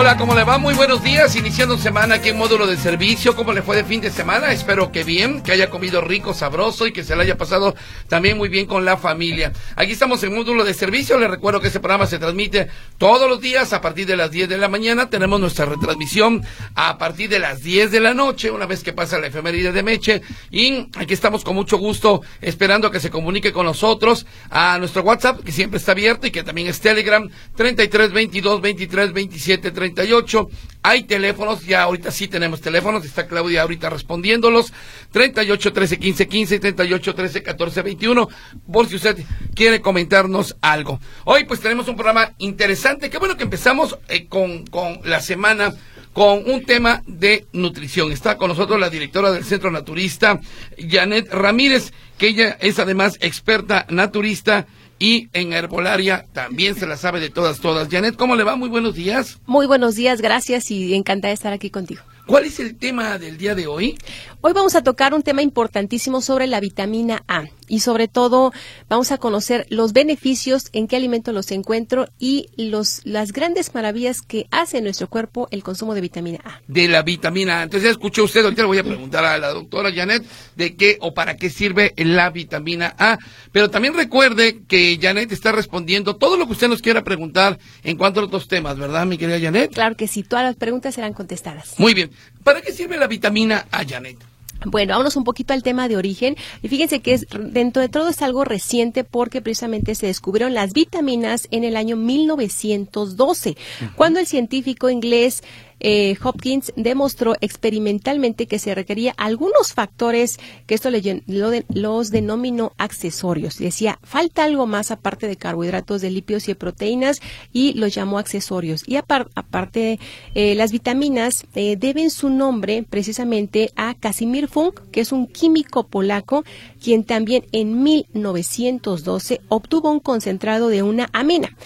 Hola, ¿cómo le va? Muy buenos días, iniciando semana aquí en módulo de servicio. ¿Cómo le fue de fin de semana? Espero que bien, que haya comido rico, sabroso y que se le haya pasado también muy bien con la familia. Aquí estamos en módulo de servicio. Le recuerdo que este programa se transmite todos los días a partir de las 10 de la mañana. Tenemos nuestra retransmisión a partir de las 10 de la noche, una vez que pasa la efeméride de Meche. Y aquí estamos con mucho gusto esperando que se comunique con nosotros a nuestro WhatsApp, que siempre está abierto y que también es Telegram, 33 22 23 27 38. Hay teléfonos, ya ahorita sí tenemos teléfonos, está Claudia ahorita respondiéndolos. 38 13 15 15, 38 13 14 21, por si usted quiere comentarnos algo. Hoy pues tenemos un programa interesante, qué bueno que empezamos eh, con, con la semana con un tema de nutrición. Está con nosotros la directora del Centro Naturista, Janet Ramírez, que ella es además experta naturista y en herbolaria también se la sabe de todas, todas. Janet, ¿cómo le va? Muy buenos días. Muy buenos días, gracias y encantada de estar aquí contigo. ¿Cuál es el tema del día de hoy? Hoy vamos a tocar un tema importantísimo sobre la vitamina A y sobre todo vamos a conocer los beneficios, en qué alimento los encuentro y los, las grandes maravillas que hace en nuestro cuerpo el consumo de vitamina A. De la vitamina A. Entonces ya escuchó usted, ahorita le voy a preguntar a la doctora Janet de qué o para qué sirve la vitamina A. Pero también recuerde que Janet está respondiendo todo lo que usted nos quiera preguntar en cuanto a otros temas, ¿verdad, mi querida Janet? Claro que sí, todas las preguntas serán contestadas. Muy bien. ¿Para qué sirve la vitamina A, Janet? Bueno, vámonos un poquito al tema de origen. Y fíjense que es, dentro de todo es algo reciente porque precisamente se descubrieron las vitaminas en el año 1912, cuando el científico inglés eh, Hopkins demostró experimentalmente que se requería algunos factores que esto le, los denominó accesorios. Decía, falta algo más aparte de carbohidratos, de lípidos y de proteínas y los llamó accesorios. Y aparte, eh, las vitaminas eh, deben su nombre precisamente a Casimir Funk, que es un químico polaco, quien también en 1912 obtuvo un concentrado de una amina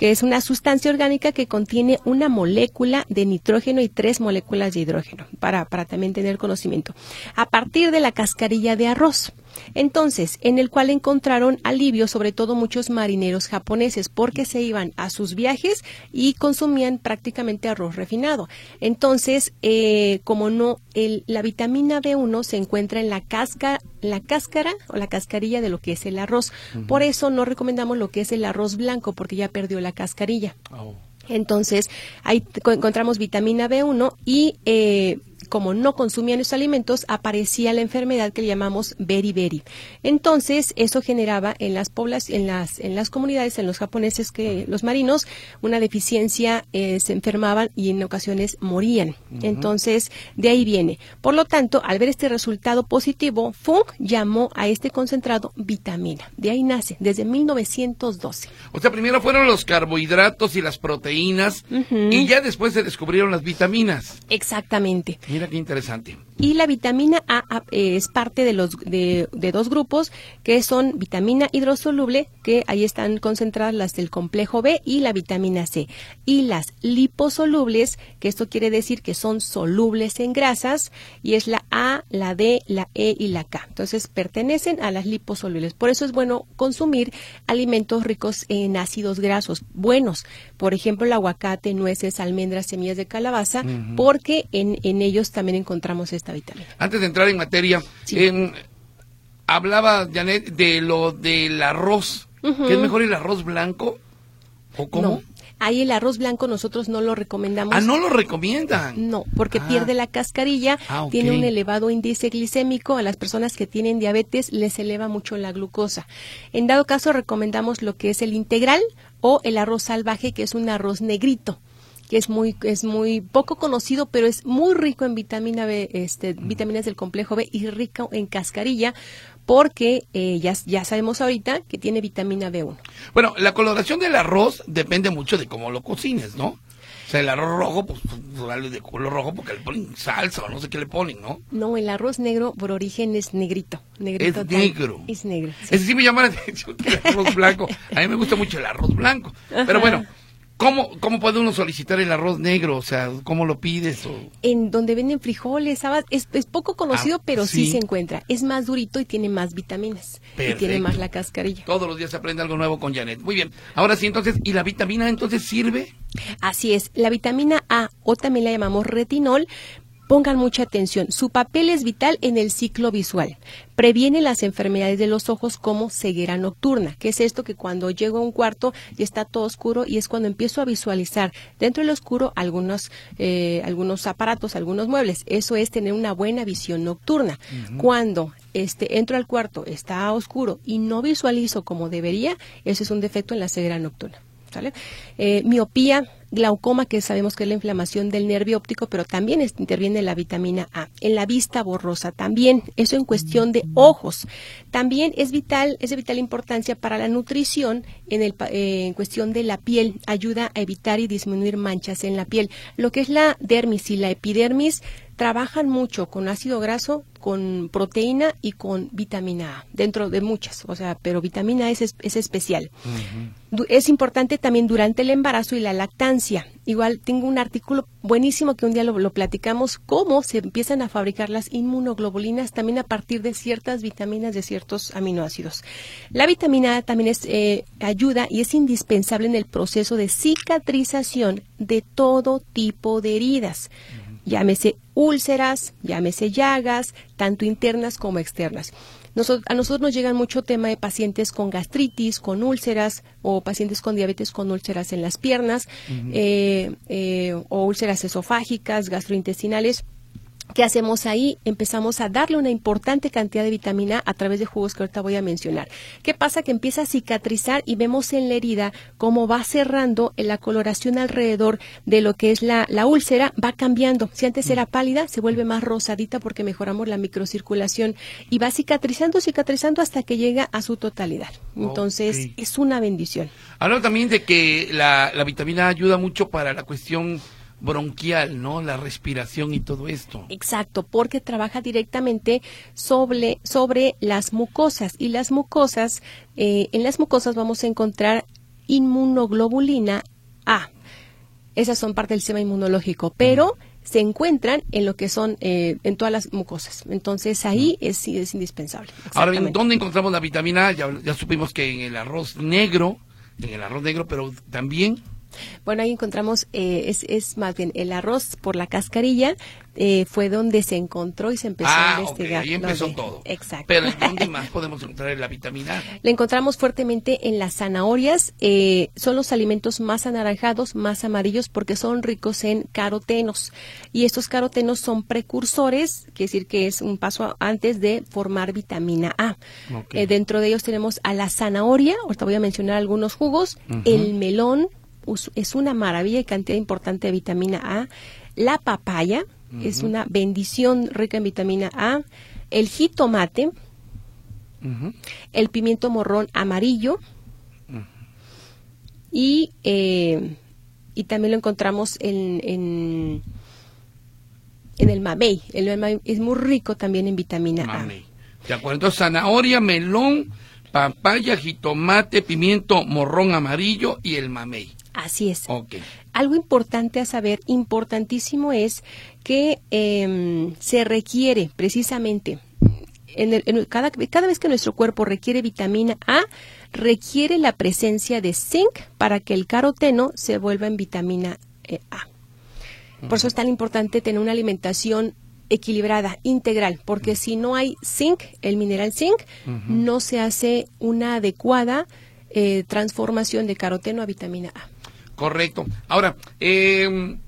que es una sustancia orgánica que contiene una molécula de nitrógeno y tres moléculas de hidrógeno, para, para también tener conocimiento, a partir de la cascarilla de arroz. Entonces, en el cual encontraron alivio sobre todo muchos marineros japoneses porque se iban a sus viajes y consumían prácticamente arroz refinado. Entonces, eh, como no, el, la vitamina B1 se encuentra en la cáscara, la cáscara o la cascarilla de lo que es el arroz. Por eso no recomendamos lo que es el arroz blanco porque ya perdió la cascarilla. Oh. Entonces, ahí encontramos vitamina B1 y eh, como no consumían esos alimentos, aparecía la enfermedad que le llamamos beriberi. Entonces, eso generaba en las poblas, en las, en las comunidades, en los japoneses que los marinos, una deficiencia, eh, se enfermaban y en ocasiones morían. Entonces, de ahí viene. Por lo tanto, al ver este resultado positivo, Funk llamó a este concentrado vitamina. De ahí nace, desde 1912. O sea, primero fueron los carbohidratos y las proteínas y ya después se descubrieron las vitaminas. Exactamente. Mira qué interesante. Y la vitamina A es parte de los de, dos grupos que son vitamina hidrosoluble, que ahí están concentradas las del complejo B y la vitamina C. Y las liposolubles, que esto quiere decir que son solubles en grasas, y es la A, la D, la E y la K. Entonces pertenecen a las liposolubles. Por eso es bueno consumir alimentos ricos en ácidos grasos buenos. Por ejemplo, el aguacate, nueces, almendras, semillas de calabaza, porque en, en ellos también encontramos esta vitamina. Antes de entrar en materia, hablaba Janet de lo del arroz. ¿Qué es mejor el arroz blanco? ¿O cómo? No. Ahí el arroz blanco nosotros no lo recomendamos. Ah, no lo recomiendan. No, porque ah. pierde la cascarilla, ah, tiene un elevado índice glicémico, a las personas que tienen diabetes les eleva mucho la glucosa. En dado caso recomendamos lo que es el integral o el arroz salvaje, que es un arroz negrito que es muy es muy poco conocido, pero es muy rico en vitamina B, este, vitaminas del complejo B y rico en cascarilla, porque eh, ya, ya sabemos ahorita que tiene vitamina B1. Bueno, la coloración del arroz depende mucho de cómo lo cocines, ¿no? O sea, el arroz rojo, pues, pues de color rojo porque le ponen salsa o no sé qué le ponen, ¿no? No, el arroz negro por origen es negrito. negrito es negro. Es negro. Sí. Ese sí me llama la atención el arroz blanco. A mí me gusta mucho el arroz blanco. Pero bueno, ¿Cómo, ¿Cómo puede uno solicitar el arroz negro? O sea, ¿cómo lo pides? O... En donde venden frijoles, habas, es, es poco conocido, Ah, pero sí. sí. se encuentra. Es más durito y tiene más vitaminas. Y tiene más la cascarilla. Todos los días se aprende algo nuevo con Janet. Muy bien. Ahora sí, entonces, ¿y la vitamina entonces sirve? Así es, la vitamina A, o también la llamamos retinol, pongan mucha atención. Su papel es vital en el ciclo visual. Previene las enfermedades de los ojos como ceguera nocturna, que es esto que cuando llego a un cuarto y está todo oscuro y es cuando empiezo a visualizar dentro del oscuro algunos, eh, algunos aparatos, algunos muebles. Eso es tener una buena visión nocturna. Cuando este, entro al cuarto, está oscuro y no visualizo como debería, eso es un defecto en la ceguera nocturna. ¿sale? Eh, miopía, glaucoma, que sabemos que es la inflamación del nervio óptico, pero también interviene la vitamina A. En la vista borrosa también, eso en cuestión de ojos. También es vital, es de vital importancia para la nutrición en, el, eh, en cuestión de la piel. Ayuda a evitar y disminuir manchas en la piel. Lo que es la dermis y la epidermis trabajan mucho con ácido graso, con proteína y con vitamina A, dentro de muchas, o sea, pero vitamina A es, es- es especial. Es importante también durante el embarazo y la lactancia. Igual tengo un artículo buenísimo que un día lo, lo platicamos, cómo se empiezan a fabricar las inmunoglobulinas también a partir de ciertas vitaminas, de ciertos aminoácidos. La vitamina A también es, eh, ayuda y es indispensable en el proceso de cicatrización de todo tipo de heridas llámese úlceras, llámese llagas, tanto internas como externas. A nosotros nos llegan mucho tema de pacientes con gastritis, con úlceras o pacientes con diabetes con úlceras en las piernas eh, eh, o úlceras esofágicas, gastrointestinales. ¿Qué hacemos ahí? Empezamos a darle una importante cantidad de vitamina A través de jugos que ahorita voy a mencionar. ¿Qué pasa? Que empieza a cicatrizar y vemos en la herida cómo va cerrando en la coloración alrededor de lo que es la, la úlcera, va cambiando. Si antes era pálida, se vuelve más rosadita porque mejoramos la microcirculación y va cicatrizando, cicatrizando hasta que llega a su totalidad. Entonces, es una bendición. Hablan también de que la, la vitamina ayuda mucho para la cuestión bronquial, ¿no? La respiración y todo esto. Exacto, porque trabaja directamente sobre, sobre las mucosas y las mucosas, eh, en las mucosas vamos a encontrar inmunoglobulina A. Esas son parte del sistema inmunológico, pero se encuentran en lo que son, eh, en todas las mucosas. Entonces ahí es, sí, es indispensable. Ahora bien. ¿dónde encontramos la vitamina A? Ya, ya supimos que en el arroz negro, en el arroz negro, pero también Bueno, ahí encontramos, eh, es, es más bien el arroz por la cascarilla, eh, fue donde se encontró y se empezó a ah, ok, investigar. ahí lo empezó de- todo. Exacto. Pero ¿dónde más podemos encontrar la vitamina A? La encontramos fuertemente en las zanahorias. eh, son los alimentos más anaranjados, más amarillos, porque son ricos en carotenos. Y estos carotenos son precursores, quiere decir que es un paso antes de formar vitamina A. Ok. Eh, dentro de ellos tenemos a la zanahoria, ahorita voy a mencionar algunos jugos, el melón, es una maravilla y cantidad importante de vitamina A. La papaya es una bendición rica en vitamina A. El jitomate, el pimiento morrón amarillo y, eh, y también lo encontramos en, en, en el mamey. El mamey es muy rico también en vitamina Mamey. De acuerdo, entonces zanahoria, melón, papaya, jitomate, pimiento, morrón amarillo y el mamey. Así es. Ok. Algo importante a saber, importantísimo es que em, se requiere precisamente, en el- en cada, cada vez que nuestro cuerpo requiere vitamina A, requiere la presencia de zinc para que el caroteno se vuelva en vitamina eh, A. Por eso es tan importante tener una alimentación equilibrada, integral, porque si no hay zinc, el mineral zinc, no se hace una adecuada eh, transformación de caroteno a vitamina A. Correcto. Ahora, eh,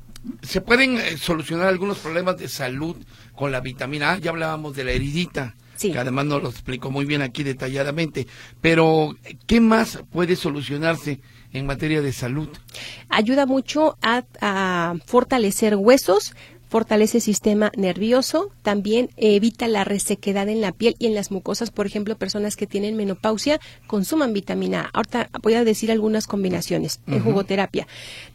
¿se pueden eh, solucionar algunos problemas de salud con la vitamina A? Ya hablábamos de la heridita, Sí. que además nos lo explicó muy bien aquí detalladamente. Pero, ¿qué más puede solucionarse en materia de salud? ayuda mucho a, a fortalecer huesos, fortalece el sistema nervioso, también evita la resequedad en la piel y en las mucosas, por ejemplo, personas que tienen menopausia consuman vitamina A. Ahorita voy a decir algunas combinaciones en jugoterapia.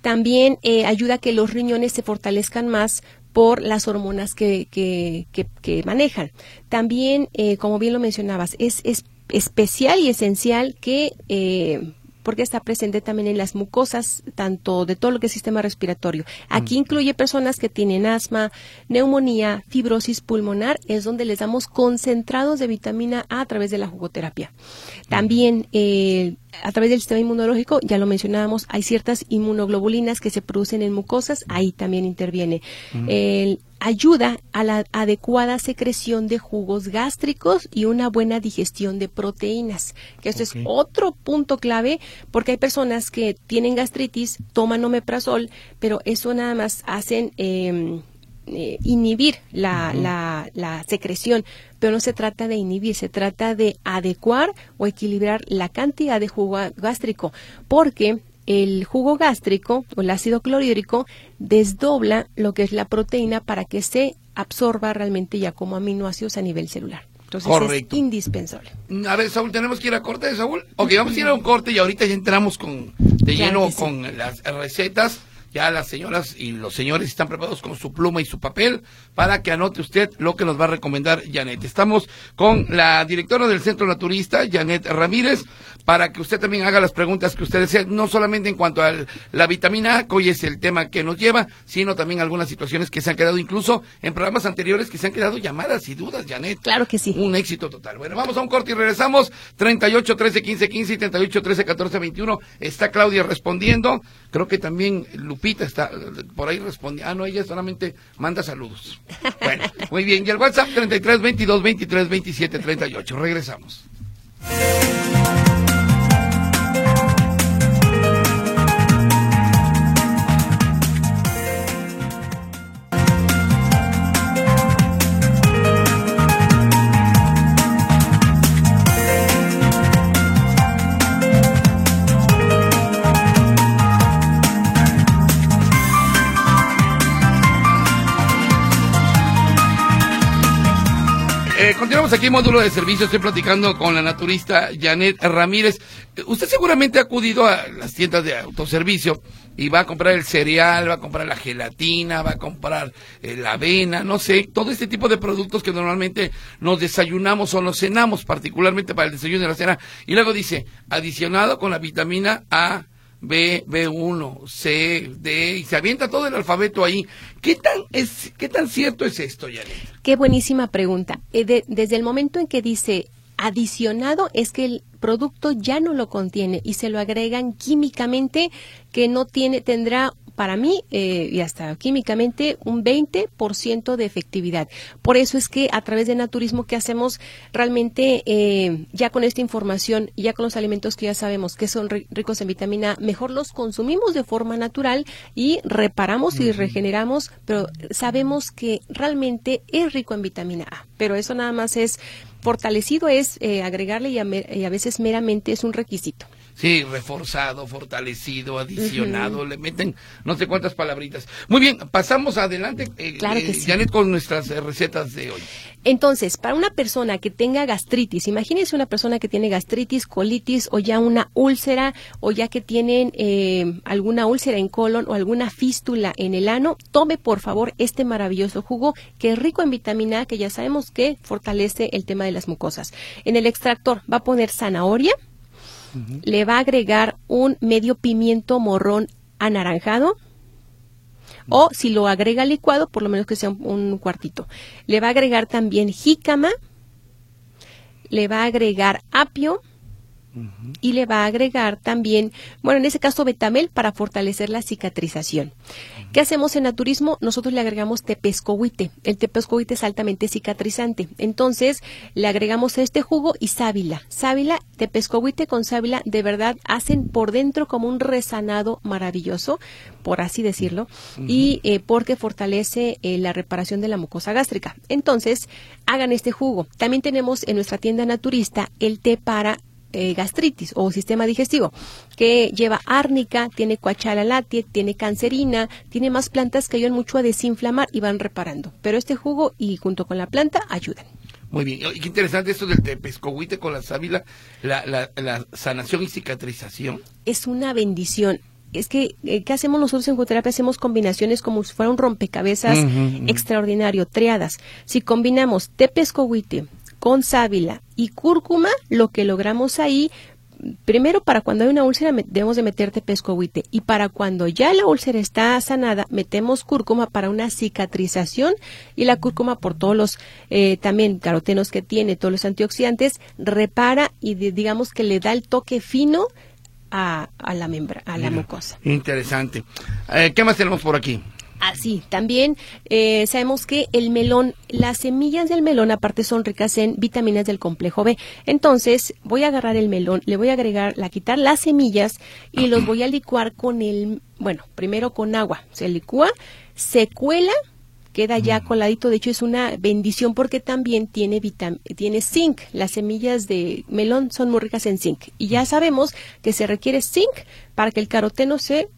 También eh, ayuda a que los riñones se fortalezcan más por las hormonas que, que, que- que manejan. También, eh, como bien lo mencionabas, es, es especial y esencial que eh, porque está presente también en las mucosas, tanto de todo lo que es sistema respiratorio. Aquí mm. incluye personas que tienen asma, neumonía, fibrosis pulmonar, es donde les damos concentrados de vitamina A a través de la jugoterapia. También eh, a través del sistema inmunológico, ya lo mencionábamos, hay ciertas inmunoglobulinas que se producen en mucosas, ahí también interviene. Ayuda a la adecuada secreción de jugos gástricos y una buena digestión de proteínas, que esto es otro punto clave porque hay personas que tienen gastritis, toman omeprazol, pero eso nada más hacen em, eh, inhibir la, la, la, secreción, pero no se trata de inhibir, se trata de adecuar o equilibrar la cantidad de jugo gástrico, porque el jugo gástrico o el ácido clorhídrico desdobla lo que es la proteína para que se absorba realmente ya como aminoácidos a nivel celular. Entonces es indispensable. A ver, Saúl, tenemos que ir a corte, Saúl. Ok, vamos a ir a un corte y ahorita ya entramos con, de lleno con las recetas ya las señoras y los señores están preparados con su pluma y su papel para que anote usted lo que nos va a recomendar Janet. Estamos con la directora del Centro Naturista, Janet Ramírez, para que usted también haga las preguntas que usted desea, no solamente en cuanto a la vitamina A, que hoy es el tema que nos lleva, sino también algunas situaciones que se han quedado incluso en programas anteriores que se han quedado llamadas y dudas, Janet. Claro que sí. Un éxito total. Bueno, vamos a un corte y regresamos. 38 13 15 15 y 38 13 14 21. Está Claudia respondiendo. Creo que también Lupita está por ahí respondiendo. Ah, no, ella solamente manda saludos. Bueno, muy bien. Y el WhatsApp 33 22 23 27 38. Regresamos. Continuamos aquí en módulo de servicio. Estoy platicando con la naturista Janet Ramírez. Usted seguramente ha acudido a las tiendas de autoservicio y va a comprar el cereal, va a comprar la gelatina, va a comprar eh, la avena, no sé, todo este tipo de productos que normalmente nos desayunamos o nos cenamos, particularmente para el desayuno y la cena. Y luego dice, adicionado con la vitamina A B, B1, C, D, y se avienta todo el alfabeto ahí. ¿Qué tan, es, qué tan cierto es esto, Janet? Qué buenísima pregunta. Eh, desde el momento en que dice adicionado es que el producto ya no lo contiene y se lo agregan químicamente que no tiene, tendrá para mí, eh, y hasta químicamente, un 20% de efectividad. Por eso es que a través de naturismo que hacemos realmente, eh, ya con esta información, ya con los alimentos que ya sabemos que son ricos en vitamina mejor los consumimos de forma natural y reparamos y regeneramos, pero sabemos que realmente es rico en vitamina A. Pero eso nada más es fortalecido, es eh, agregarle y a veces meramente es un requisito. Sí, reforzado, fortalecido, adicionado, le meten no sé cuántas palabritas. Muy bien, pasamos adelante, eh, claro eh, Janet, con nuestras eh, recetas de hoy. Entonces, para una persona que tenga gastritis, imagínense una persona que tiene gastritis, colitis o ya una úlcera o ya que tienen alguna úlcera en colon o alguna fístula en el ano, tome por favor este maravilloso jugo que es rico en vitamina A, que ya sabemos que fortalece el tema de las mucosas. En el extractor va a poner zanahoria, le va a agregar un medio pimiento morrón anaranjado. O si lo agrega licuado, por lo menos que sea un, cuartito. Le va a agregar también jícama. Le va a agregar apio y le va a agregar también, bueno, en ese caso betamel para fortalecer la cicatrización. ¿Qué hacemos en naturismo? Nosotros le agregamos tepescohuite. El tepescohuite es altamente cicatrizante. Entonces, le agregamos este jugo y sábila. Sábila, tepescohuite con sábila, de verdad hacen por dentro como un resanado maravilloso, por así decirlo, y eh, porque fortalece eh, la reparación de la mucosa gástrica. Entonces, hagan este jugo. También tenemos en nuestra tienda naturista el té para eh, gastritis o sistema digestivo, que lleva árnica, tiene cuachala latie, tiene cancerina, tiene más plantas que ayudan mucho a desinflamar y van reparando. Pero este jugo y junto con la planta ayudan. Muy bien, y qué interesante esto del tepescohuite con la sábila, la, la, sanación y cicatrización. Es una bendición es que, eh, ¿qué hacemos nosotros en jugoterapia? Hacemos combinaciones como si fuera un rompecabezas extraordinario, triadas. Si combinamos tepescohuite, con sábila y cúrcuma, lo que logramos ahí primero para cuando hay una úlcera debemos de meterte pescohuite y para cuando ya la úlcera está sanada metemos cúrcuma para una cicatrización y la cúrcuma por todos los eh, también carotenos que tiene, todos los antioxidantes, repara y digamos que le da el toque fino a, la membra, a la mucosa. Interesante. Eh, ¿Qué más tenemos por aquí? Así, también eh, sabemos que el melón, las semillas del melón aparte son ricas en vitaminas del complejo B. Entonces voy a agarrar el melón, le voy a agregar, la quitar las semillas y los voy a licuar con el, bueno, primero con agua. Se licúa, se cuela, queda ya mm. coladito. De hecho es una bendición porque también tiene tiene zinc. Las semillas de melón son muy ricas en zinc y ya sabemos que se requiere zinc para que el caroteno se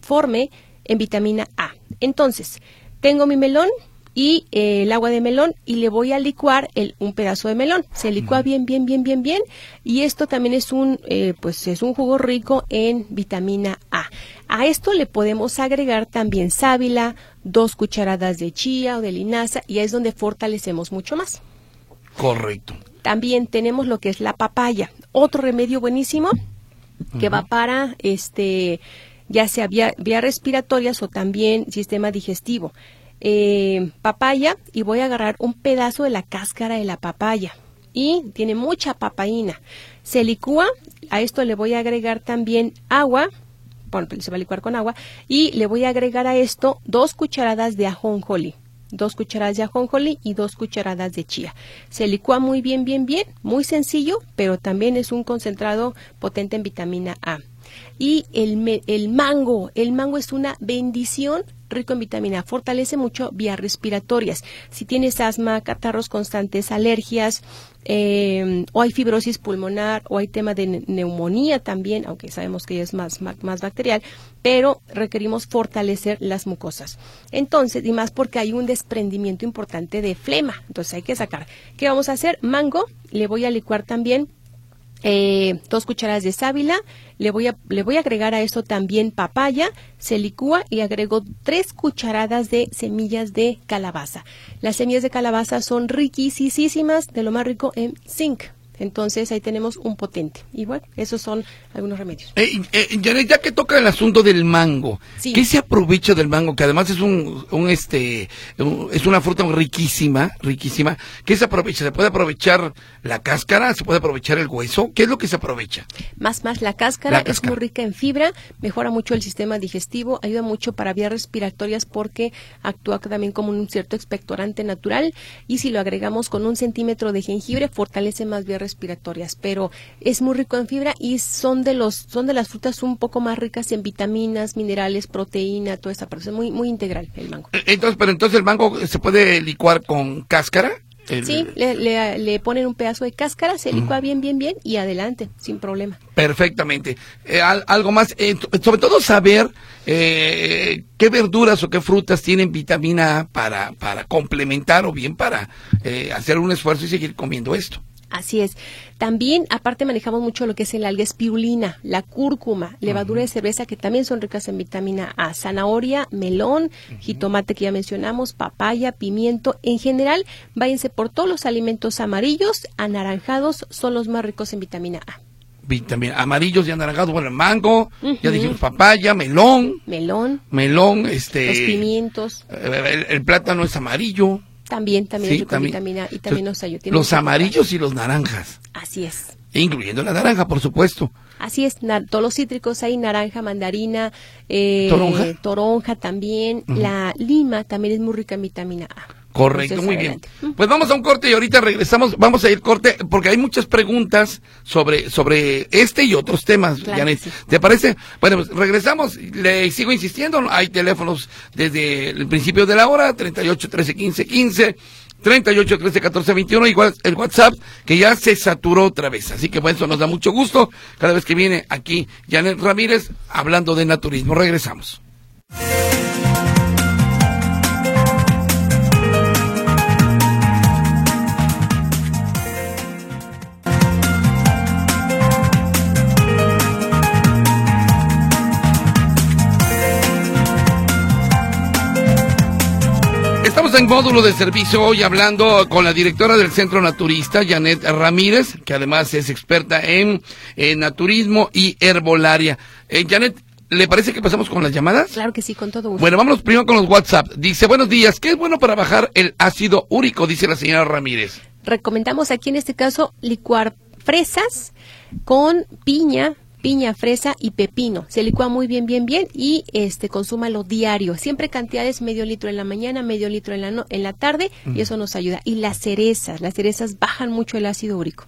forme en vitamina A. Entonces, tengo mi melón y eh, el agua de melón y le voy a licuar el, un pedazo de melón. Se licúa bien, bien, bien, bien, bien. Y esto también es un, eh, pues es un jugo rico en vitamina A. A esto le podemos agregar también sábila, dos cucharadas de chía o de linaza y es donde fortalecemos mucho más. Correcto. También tenemos lo que es la papaya, otro remedio buenísimo que va para este ya sea vía, respiratorias o también sistema digestivo. Eh, papaya y voy a agarrar un pedazo de la cáscara de la papaya y tiene mucha papaína. Se licúa, a esto le voy a agregar también agua, bueno, se va a licuar con agua, y le voy a agregar a esto dos cucharadas de ajonjoli, dos cucharadas de ajonjoli y dos cucharadas de chía. Se licúa muy bien, bien, bien, muy sencillo, pero también es un concentrado potente en vitamina A. Y el, el mango, el mango es una bendición rico en vitamina, fortalece mucho vías respiratorias. Si tienes asma, catarros constantes, alergias, eh, o hay fibrosis pulmonar, o hay tema de neumonía también, aunque sabemos que es más, más, bacterial, pero requerimos fortalecer las mucosas. Entonces, y más porque hay un desprendimiento importante de flema, entonces hay que sacar. ¿Qué vamos a hacer? Mango, le voy a licuar también eh, dos cucharadas de sábila, le voy, a, le voy a agregar a esto también papaya, se licúa y agrego tres cucharadas de semillas de calabaza. Las semillas de calabaza son riquísimas, de lo más rico en zinc. Entonces ahí tenemos un potente. Y bueno, esos son algunos remedios. Eh, eh, ya que toca el asunto del mango, ¿qué se aprovecha del mango? Que además es un, un este, es una fruta riquísima, riquísima. ¿Qué se aprovecha? ¿Se puede aprovechar la cáscara? ¿Se puede aprovechar el hueso? ¿Qué es lo que se aprovecha? Más, más, la cáscara, es muy rica en fibra, mejora mucho el sistema digestivo, ayuda mucho para vías respiratorias porque actúa también como un cierto expectorante natural y si lo agregamos con un centímetro de jengibre fortalece más vías respiratorias, pero es muy rico en fibra y son de los son de las frutas un poco más ricas en vitaminas, minerales, proteína, toda esa parte, es muy muy integral el mango. Eh, entonces, pero entonces el mango se puede licuar con cáscara? Sí, le, le, ponen un pedazo de cáscara, se licua bien, bien, bien y adelante, sin problema. Perfectamente. Eh, algo más, eh, sobre todo saber qué verduras o qué frutas tienen vitamina A para, para complementar o bien para hacer un esfuerzo y seguir comiendo esto. Así es. También, aparte, manejamos mucho lo que es el alga espirulina, la cúrcuma, levadura de cerveza, que también son ricas en vitamina A, zanahoria, melón, jitomate que ya mencionamos, papaya, pimiento. En general, váyanse por todos los alimentos amarillos, anaranjados, son los más ricos en vitamina A. Vitamina, amarillos y anaranjados, bueno, mango, ya dijimos papaya, melón. Melón. Melón, este. Los pimientos. el plátano es amarillo. También, también sí, vitamina y también nos ayuda. Los amarillos y los naranjas. Así es. Incluyendo la naranja, por supuesto. Así es, todos los cítricos hay naranja, mandarina, eh, toronja. también. La lima también es muy rica en vitamina A. Correcto, muy bien. Pues vamos a un corte y ahorita regresamos. Vamos a ir corte porque hay muchas preguntas sobre, sobre este y otros temas, Janet. ¿Te parece? Bueno, pues regresamos. Le sigo insistiendo. Hay teléfonos desde el principio de la hora, 38 13 15 15. 38 13 14 21, igual el WhatsApp que ya se saturó otra vez. Así que bueno, eso nos da mucho gusto cada vez que viene aquí Janet Ramírez hablando de naturismo. Regresamos. Estamos en módulo de servicio hoy hablando con la directora del Centro Naturista, Janet Ramírez, que además es experta en, naturismo y herbolaria. Eh, Janet, ¿le parece que pasamos con las llamadas? Claro que sí, con todo gusto. Bueno, vámonos primero con los WhatsApp. Dice, buenos días, ¿qué es bueno para bajar el ácido úrico? Dice la señora Ramírez. Recomendamos aquí en este caso licuar fresas con piña, piña, fresa y pepino. Se licúa muy bien, bien, bien y este consúmalo diario. Siempre cantidades medio litro en la mañana, medio litro en la, en la tarde y eso nos ayuda. Y las cerezas, las cerezas bajan mucho el ácido úrico.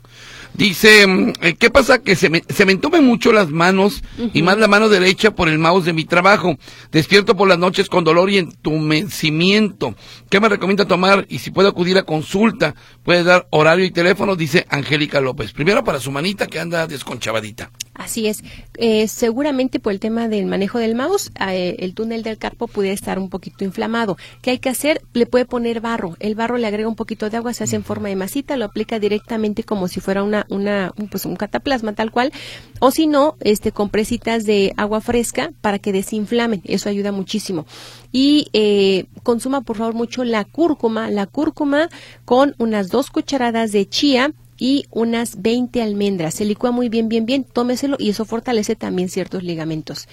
Dice, mm, eh, ¿qué pasa? Que se me, se me entumen mucho las manos y más la mano derecha por el mouse de mi trabajo. Despierto por las noches con dolor y entumecimiento. ¿Qué me recomienda tomar? Y si puedo acudir a consulta, puede dar horario y teléfono, dice Angélica López. Primero para su manita que anda desconchavadita. Así es. Eh, seguramente por el tema del manejo del mouse, eh, el túnel del carpo puede estar un poquito inflamado. ¿Qué hay que hacer? Le puede poner barro. El barro le agrega un poquito de agua, se hace en forma de masita, lo aplica directamente como si fuera una, una, pues un cataplasma tal cual. O si no, este, compresitas de agua fresca para que desinflamen. Eso ayuda muchísimo. Y eh, consuma por favor mucho la cúrcuma. La cúrcuma con unas dos cucharadas de chía y unas 20 almendras. Se licúa muy bien, bien, bien, tómeselo y eso fortalece también ciertos ligamentos.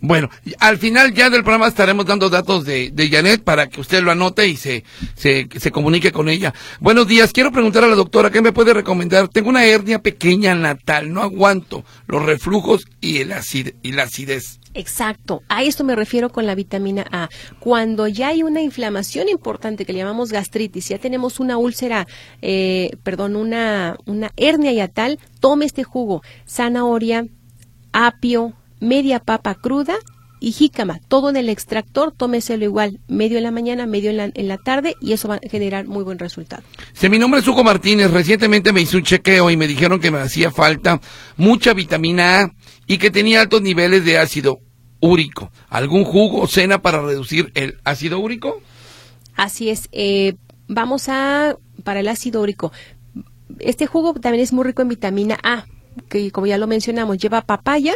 Bueno, al final ya del programa estaremos dando datos de, de Janet para que usted lo anote y se, se, se, comunique con ella. Buenos días, quiero preguntar a la doctora, ¿qué me puede recomendar? Tengo una hernia pequeña natal, no aguanto los reflujos y, el y la acidez. Exacto, a esto me refiero con la vitamina A. Cuando ya hay una inflamación importante que le llamamos gastritis, ya tenemos una úlcera, eh, perdón, una, una hernia yatal, tome este jugo, zanahoria, apio, media papa cruda y jícama, todo en el extractor, tómeselo igual, medio en la mañana, medio en la, en la tarde y eso va a generar muy buen resultado. Si mi nombre es Hugo Martínez, recientemente me hice un chequeo y me dijeron que me hacía falta mucha vitamina A y que tenía altos niveles de ácido úrico. ¿Algún jugo o cena para reducir el ácido úrico? Así es. Eh, vamos a, para el ácido úrico. Este jugo también es muy rico en vitamina A, que como ya lo mencionamos, lleva papaya.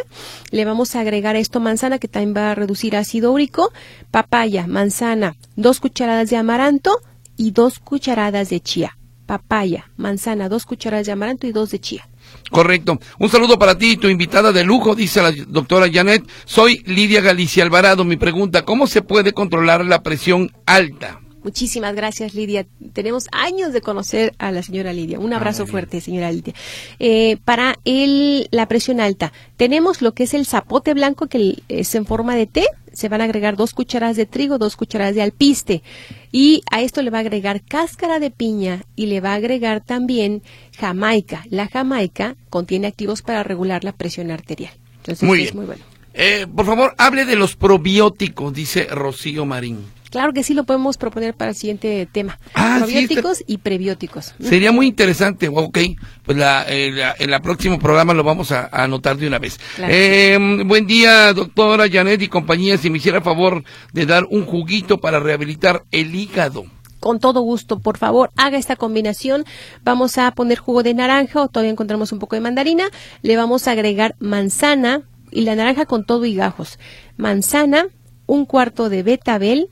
Le vamos a agregar a esto manzana, que también va a reducir ácido úrico. Papaya, manzana, dos cucharadas de amaranto y dos cucharadas de chía. Papaya, manzana, dos cucharadas de amaranto y dos de chía. Correcto. Un saludo para ti, tu invitada de lujo, dice la doctora Janet. Soy Lidia Galicia Alvarado. Mi pregunta, ¿cómo se puede controlar la presión alta? Muchísimas gracias, Lidia. Tenemos años de conocer a la señora Lidia. Un ah, abrazo fuerte, señora Lidia. Eh, para el, la presión alta, tenemos lo que es el zapote blanco, que es en forma de té. Se van a agregar dos cucharadas de trigo, dos cucharadas de alpiste. Y a esto le va a agregar cáscara de piña y le va a agregar también jamaica. La jamaica contiene activos para regular la presión arterial. Entonces, muy es muy bueno. Eh, por favor, hable de los probióticos, dice Rocío Marín. Claro que sí lo podemos proponer para el siguiente tema. Ah, Probióticos y prebióticos. Sería muy interesante, ok. Pues la, en el próximo programa lo vamos a, anotar de una vez. Eh, buen día, doctora Janet y compañía. Si me hiciera favor de dar un juguito para rehabilitar el hígado con todo gusto, por favor, haga esta combinación. Vamos a poner jugo de naranja o todavía encontramos un poco de mandarina. Le vamos a agregar manzana y la naranja con todo y gajos. Manzana, un cuarto de betabel,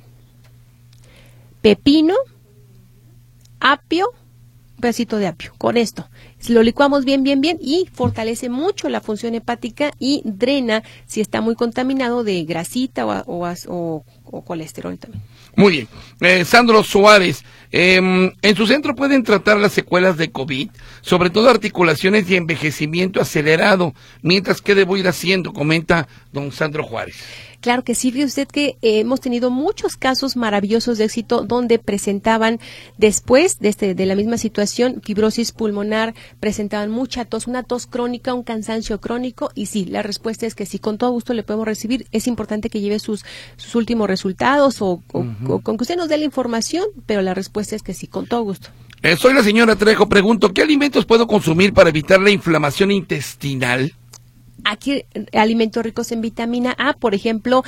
pepino, apio, un pedacito de apio. Con esto lo licuamos bien, bien, bien y fortalece mucho la función hepática y drena si está muy contaminado de grasita o, colesterol también. Muy bien. Eh, Sandro Suárez, em, en su centro pueden tratar las secuelas de COVID, sobre todo articulaciones y envejecimiento acelerado. Mientras, ¿qué debo ir haciendo? Comenta don Sandro Juárez. Claro que sí, ve usted que eh, hemos tenido muchos casos maravillosos de éxito donde presentaban después de, este, de la misma situación fibrosis pulmonar, presentaban mucha tos, una tos crónica, un cansancio crónico y sí, la respuesta es que sí, con todo gusto le podemos recibir. Es importante que lleve sus, sus últimos resultados o, con que usted nos dé la información, pero la respuesta es que sí, con todo gusto. Eh, soy la señora Trejo, pregunto, ¿qué alimentos puedo consumir para evitar la inflamación intestinal? Aquí alimentos ricos en vitamina A, por ejemplo,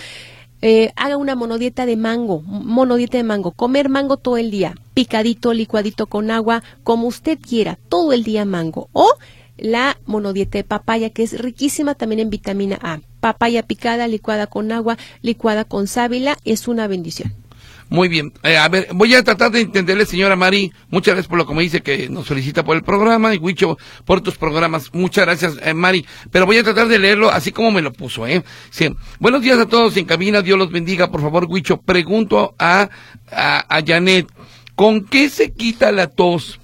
eh, haga una monodieta de mango, monodieta de mango, comer mango todo el día, picadito, licuadito con agua, como usted quiera, todo el día mango. O la monodieta de papaya, que es riquísima también en vitamina A. Papaya picada, licuada con agua, licuada con sábila, es una bendición. Muy bien. Eh, a ver, voy a tratar de entenderle, señora Mari. Muchas gracias por lo que me dice que nos felicita por el programa y Huicho por tus programas. Muchas gracias, eh, Mari. Pero voy a tratar de leerlo así como me lo puso, ¿eh? Sí. Buenos días a todos en cabina. Dios los bendiga. Por favor, Huicho, pregunto a, a, a Janet, ¿con qué se quita la tos?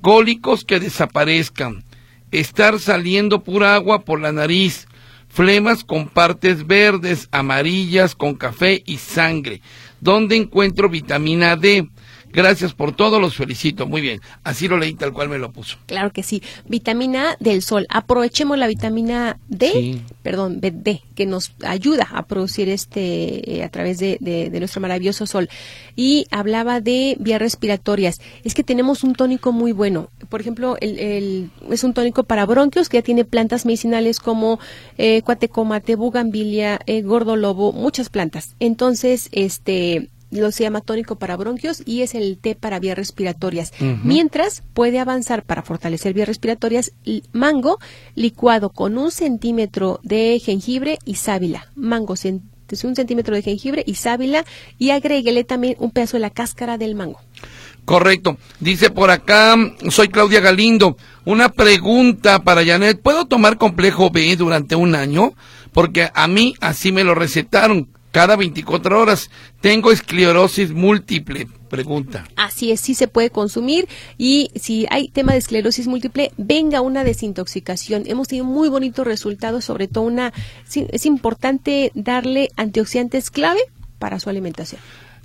Cólicos que desaparezcan. Estar saliendo pura agua por la nariz flemas con partes verdes, amarillas, con café y sangre. ¿Dónde encuentro vitamina D? Gracias por todo, los felicito. Muy bien. Así lo leí tal cual me lo puso. Claro que sí. Vitamina del sol. Aprovechemos la vitamina D, perdón, D, que nos ayuda a producir este eh, a través de, nuestro maravilloso sol. Y hablaba de vías respiratorias. Es que tenemos un tónico muy bueno. Por ejemplo, el, es un tónico para bronquios que ya tiene plantas medicinales como eh, cuatecomate, bugambilia, eh, gordolobo, muchas plantas. Entonces, este lo se llama tónico para bronquios y es el té para vías respiratorias. Mientras puede avanzar para fortalecer vías respiratorias mango licuado con un centímetro de jengibre y sábila. Mango un centímetro de jengibre y sábila y agréguele también un pedazo de la cáscara del mango. Correcto. Dice por acá, soy Claudia Galindo. Una pregunta para Janet. ¿Puedo tomar complejo B durante un año? Porque a mí así me lo recetaron cada 24 horas. Tengo esclerosis múltiple, pregunta. Así es, sí se puede consumir y si hay tema de esclerosis múltiple, venga una desintoxicación. Hemos tenido muy bonitos resultados, sobre todo una es importante darle antioxidantes clave para su alimentación.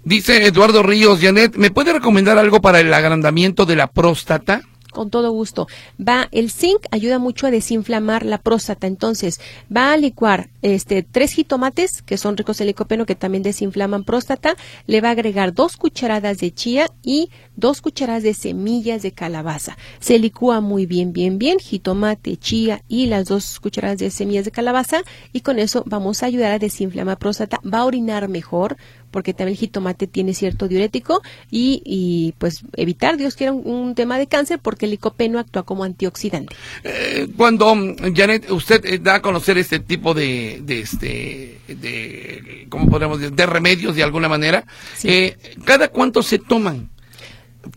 Dice Eduardo Ríos, Janet, ¿me puede recomendar algo para el agrandamiento de la próstata? Con todo gusto. Va el zinc ayuda mucho a desinflamar la próstata, entonces va a licuar este tres jitomates que son ricos en licopeno que también desinflaman próstata, le va a agregar dos cucharadas de chía y dos cucharadas de semillas de calabaza. Se licúa muy bien, bien, bien, jitomate, chía y las dos cucharadas de semillas de calabaza y con eso vamos a ayudar a desinflamar próstata, va a orinar mejor, porque también el jitomate tiene cierto diurético y, y pues evitar, Dios quiera, un, tema de cáncer porque el licopeno actúa como antioxidante. Eh, cuando, Janet, usted eh, da a conocer este tipo de, de este, de, ¿cómo podemos decir? De remedios de alguna manera, eh, ¿cada cuánto se toman?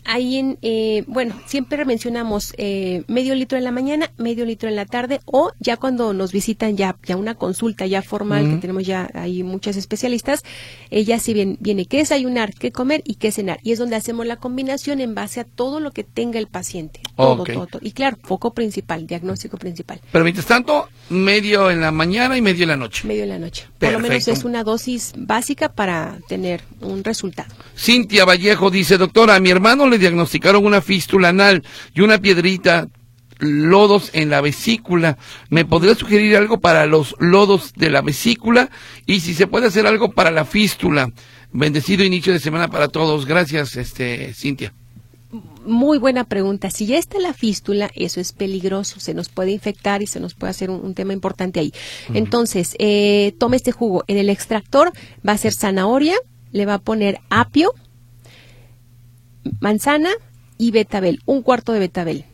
Ahí en, eh, bueno, siempre mencionamos eh, medio litro en la mañana, medio litro en la tarde o ya cuando nos visitan ya, ya una consulta ya formal, que tenemos ya hay muchas especialistas, ella eh, sí viene, viene qué desayunar, qué comer y qué cenar. Y es donde hacemos la combinación en base a todo lo que tenga el paciente. Todo, todo, Y claro, foco principal, diagnóstico principal. Pero mientras tanto, medio en la mañana y medio en la noche. Medio en la noche. Por lo menos es una dosis básica para tener un resultado. Cintia Vallejo dice, doctora, mi hermano le diagnosticaron una fístula anal y una piedrita lodos en la vesícula. ¿Me podría sugerir algo para los lodos de la vesícula? Y si se puede hacer algo para la fístula. Bendecido inicio de semana para todos. Gracias, este, Cintia. Muy buena pregunta. Si ya está la fístula, eso es peligroso. Se nos puede infectar y se nos puede hacer un, tema importante ahí. Entonces, eh, tome este jugo. En el extractor va a ser zanahoria, le va a poner apio, manzana y betabel, un cuarto de betabel.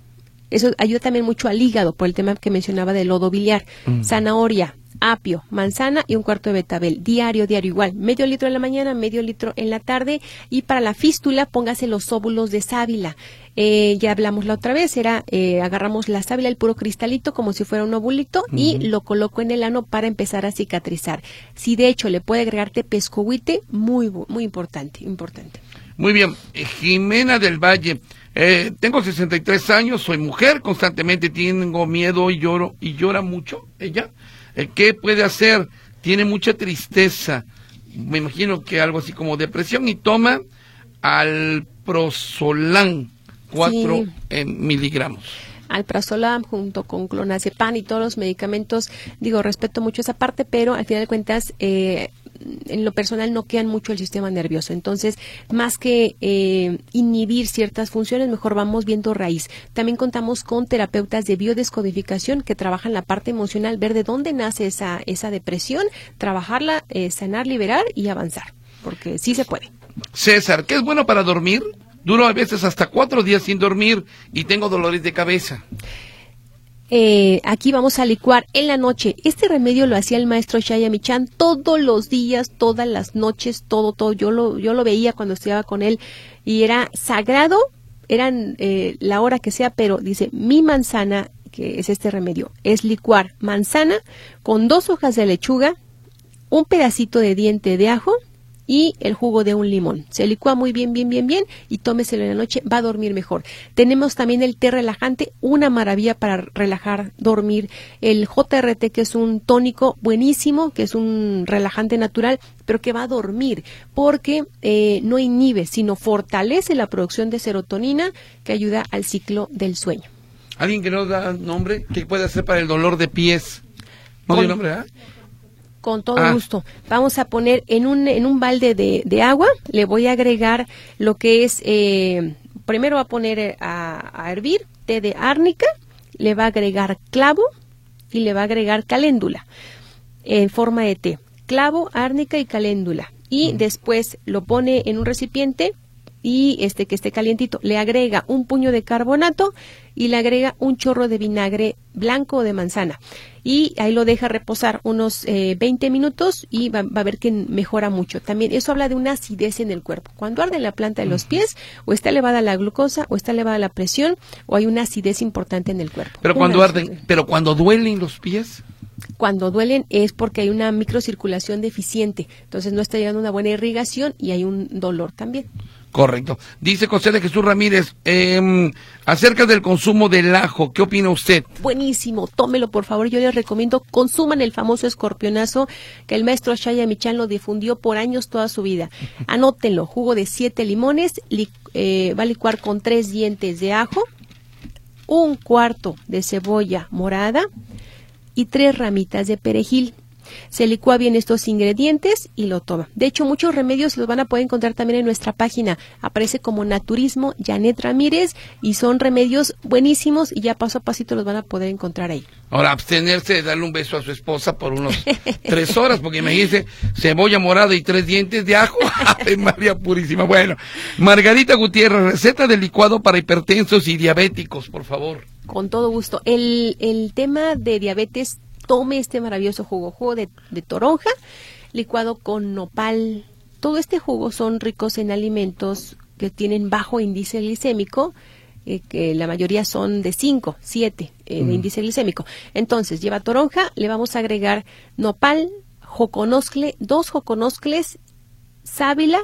Eso ayuda también mucho al hígado por el tema que mencionaba del lodo biliar. Mm. Zanahoria, apio, manzana y un cuarto de betabel. Diario, diario igual. Medio litro en la mañana, medio litro en la tarde. Y para la fístula, póngase los óvulos de sábila. Eh, ya hablamos la otra vez, era eh, agarramos la sábila, el puro cristalito, como si fuera un ovulito, y lo coloco en el ano para empezar a cicatrizar. Si de hecho le puede agregarte pescohuite, muy, muy importante, importante. Muy bien, Jimena del Valle. Eh, tengo 63 años, soy mujer, constantemente tengo miedo y lloro y llora mucho ella. Eh, ¿Qué puede hacer? Tiene mucha tristeza. Me imagino que algo así como depresión y toma alprosolán, 4 miligramos alprazolam junto con clonazepam y todos los medicamentos. Digo, respeto mucho esa parte, pero al final de cuentas eh, en lo personal no quedan mucho el sistema nervioso. Entonces, más que eh, inhibir ciertas funciones, mejor vamos viendo raíz. También contamos con terapeutas de biodescodificación que trabajan la parte emocional, ver de dónde nace esa, esa depresión, trabajarla, eh, sanar, liberar y avanzar, porque sí se puede. César, ¿qué es bueno para dormir? Duro a veces hasta cuatro días sin dormir y tengo dolores de cabeza. Eh, aquí vamos a licuar en la noche. Este remedio lo hacía el maestro Shaya Michan todos los días, todas las noches, todo, todo. Yo lo, yo lo veía cuando estudiaba con él y era sagrado, eran eh, la hora que sea, pero dice, mi manzana, que es este remedio, es licuar manzana con dos hojas de lechuga, un pedacito de diente de ajo, y el jugo de un limón. Se licúa muy bien, bien, bien, bien y tómeselo en la noche, va a dormir mejor. Tenemos también el té relajante, una maravilla para relajar, dormir. El JRT, que es un tónico buenísimo, que es un relajante natural, pero que va a dormir porque eh, no inhibe, sino fortalece la producción de serotonina que ayuda al ciclo del sueño. ¿Alguien que nos da nombre? ¿Qué puede hacer para el dolor de pies? ¿No dio nombre, ah? Con todo ah. gusto. Vamos a poner en un, en un balde de, agua, le voy a agregar lo que es, eh, primero va a poner eh, a, hervir té de árnica, le va a agregar clavo y le va a agregar caléndula en forma de té. Clavo, árnica y caléndula. Y después lo pone en un recipiente y este que esté calientito, le agrega un puño de carbonato y le agrega un chorro de vinagre blanco o de manzana. Y ahí lo deja reposar unos 20 eh, minutos y va, a ver que mejora mucho. También eso habla de una acidez en el cuerpo. Cuando arde la planta de los pies, o está elevada la glucosa, o está elevada la presión, o hay una acidez importante en el cuerpo. Pero cuando arden, pero cuando duelen los pies cuando duelen es porque hay una microcirculación deficiente, entonces no está llegando una buena irrigación y hay un dolor también. Correcto. Dice José de Jesús Ramírez, eh, acerca del consumo del ajo, ¿qué opina usted? Buenísimo, tómelo por favor. Yo les recomiendo, consuman el famoso escorpionazo que el maestro Shaya Michan lo difundió por años toda su vida. Anótenlo, jugo de siete limones, eh, va a licuar con tres dientes de ajo, un cuarto de cebolla morada y tres ramitas de perejil. Se licúa bien estos ingredientes y lo toma. De hecho, muchos remedios los van a poder encontrar también en nuestra página. Aparece como Naturismo Janet Ramírez y son remedios buenísimos y ya paso a pasito los van a poder encontrar ahí. Ahora, abstenerse de darle un beso a su esposa por unos tres horas, porque me dice cebolla morada y tres dientes de ajo. ¡Ay, María Purísima! Bueno, Margarita Gutiérrez, receta de licuado para hipertensos y diabéticos, por favor. Con todo gusto. El, el tema de diabetes tome este maravilloso jugo, jugo de, toronja licuado con nopal. Todo este jugo son ricos en alimentos que tienen bajo índice glicémico, eh, que la mayoría son de 5, 7 eh, de índice glicémico. Entonces, lleva toronja, le vamos a agregar nopal, joconoscle, dos joconoscles, sábila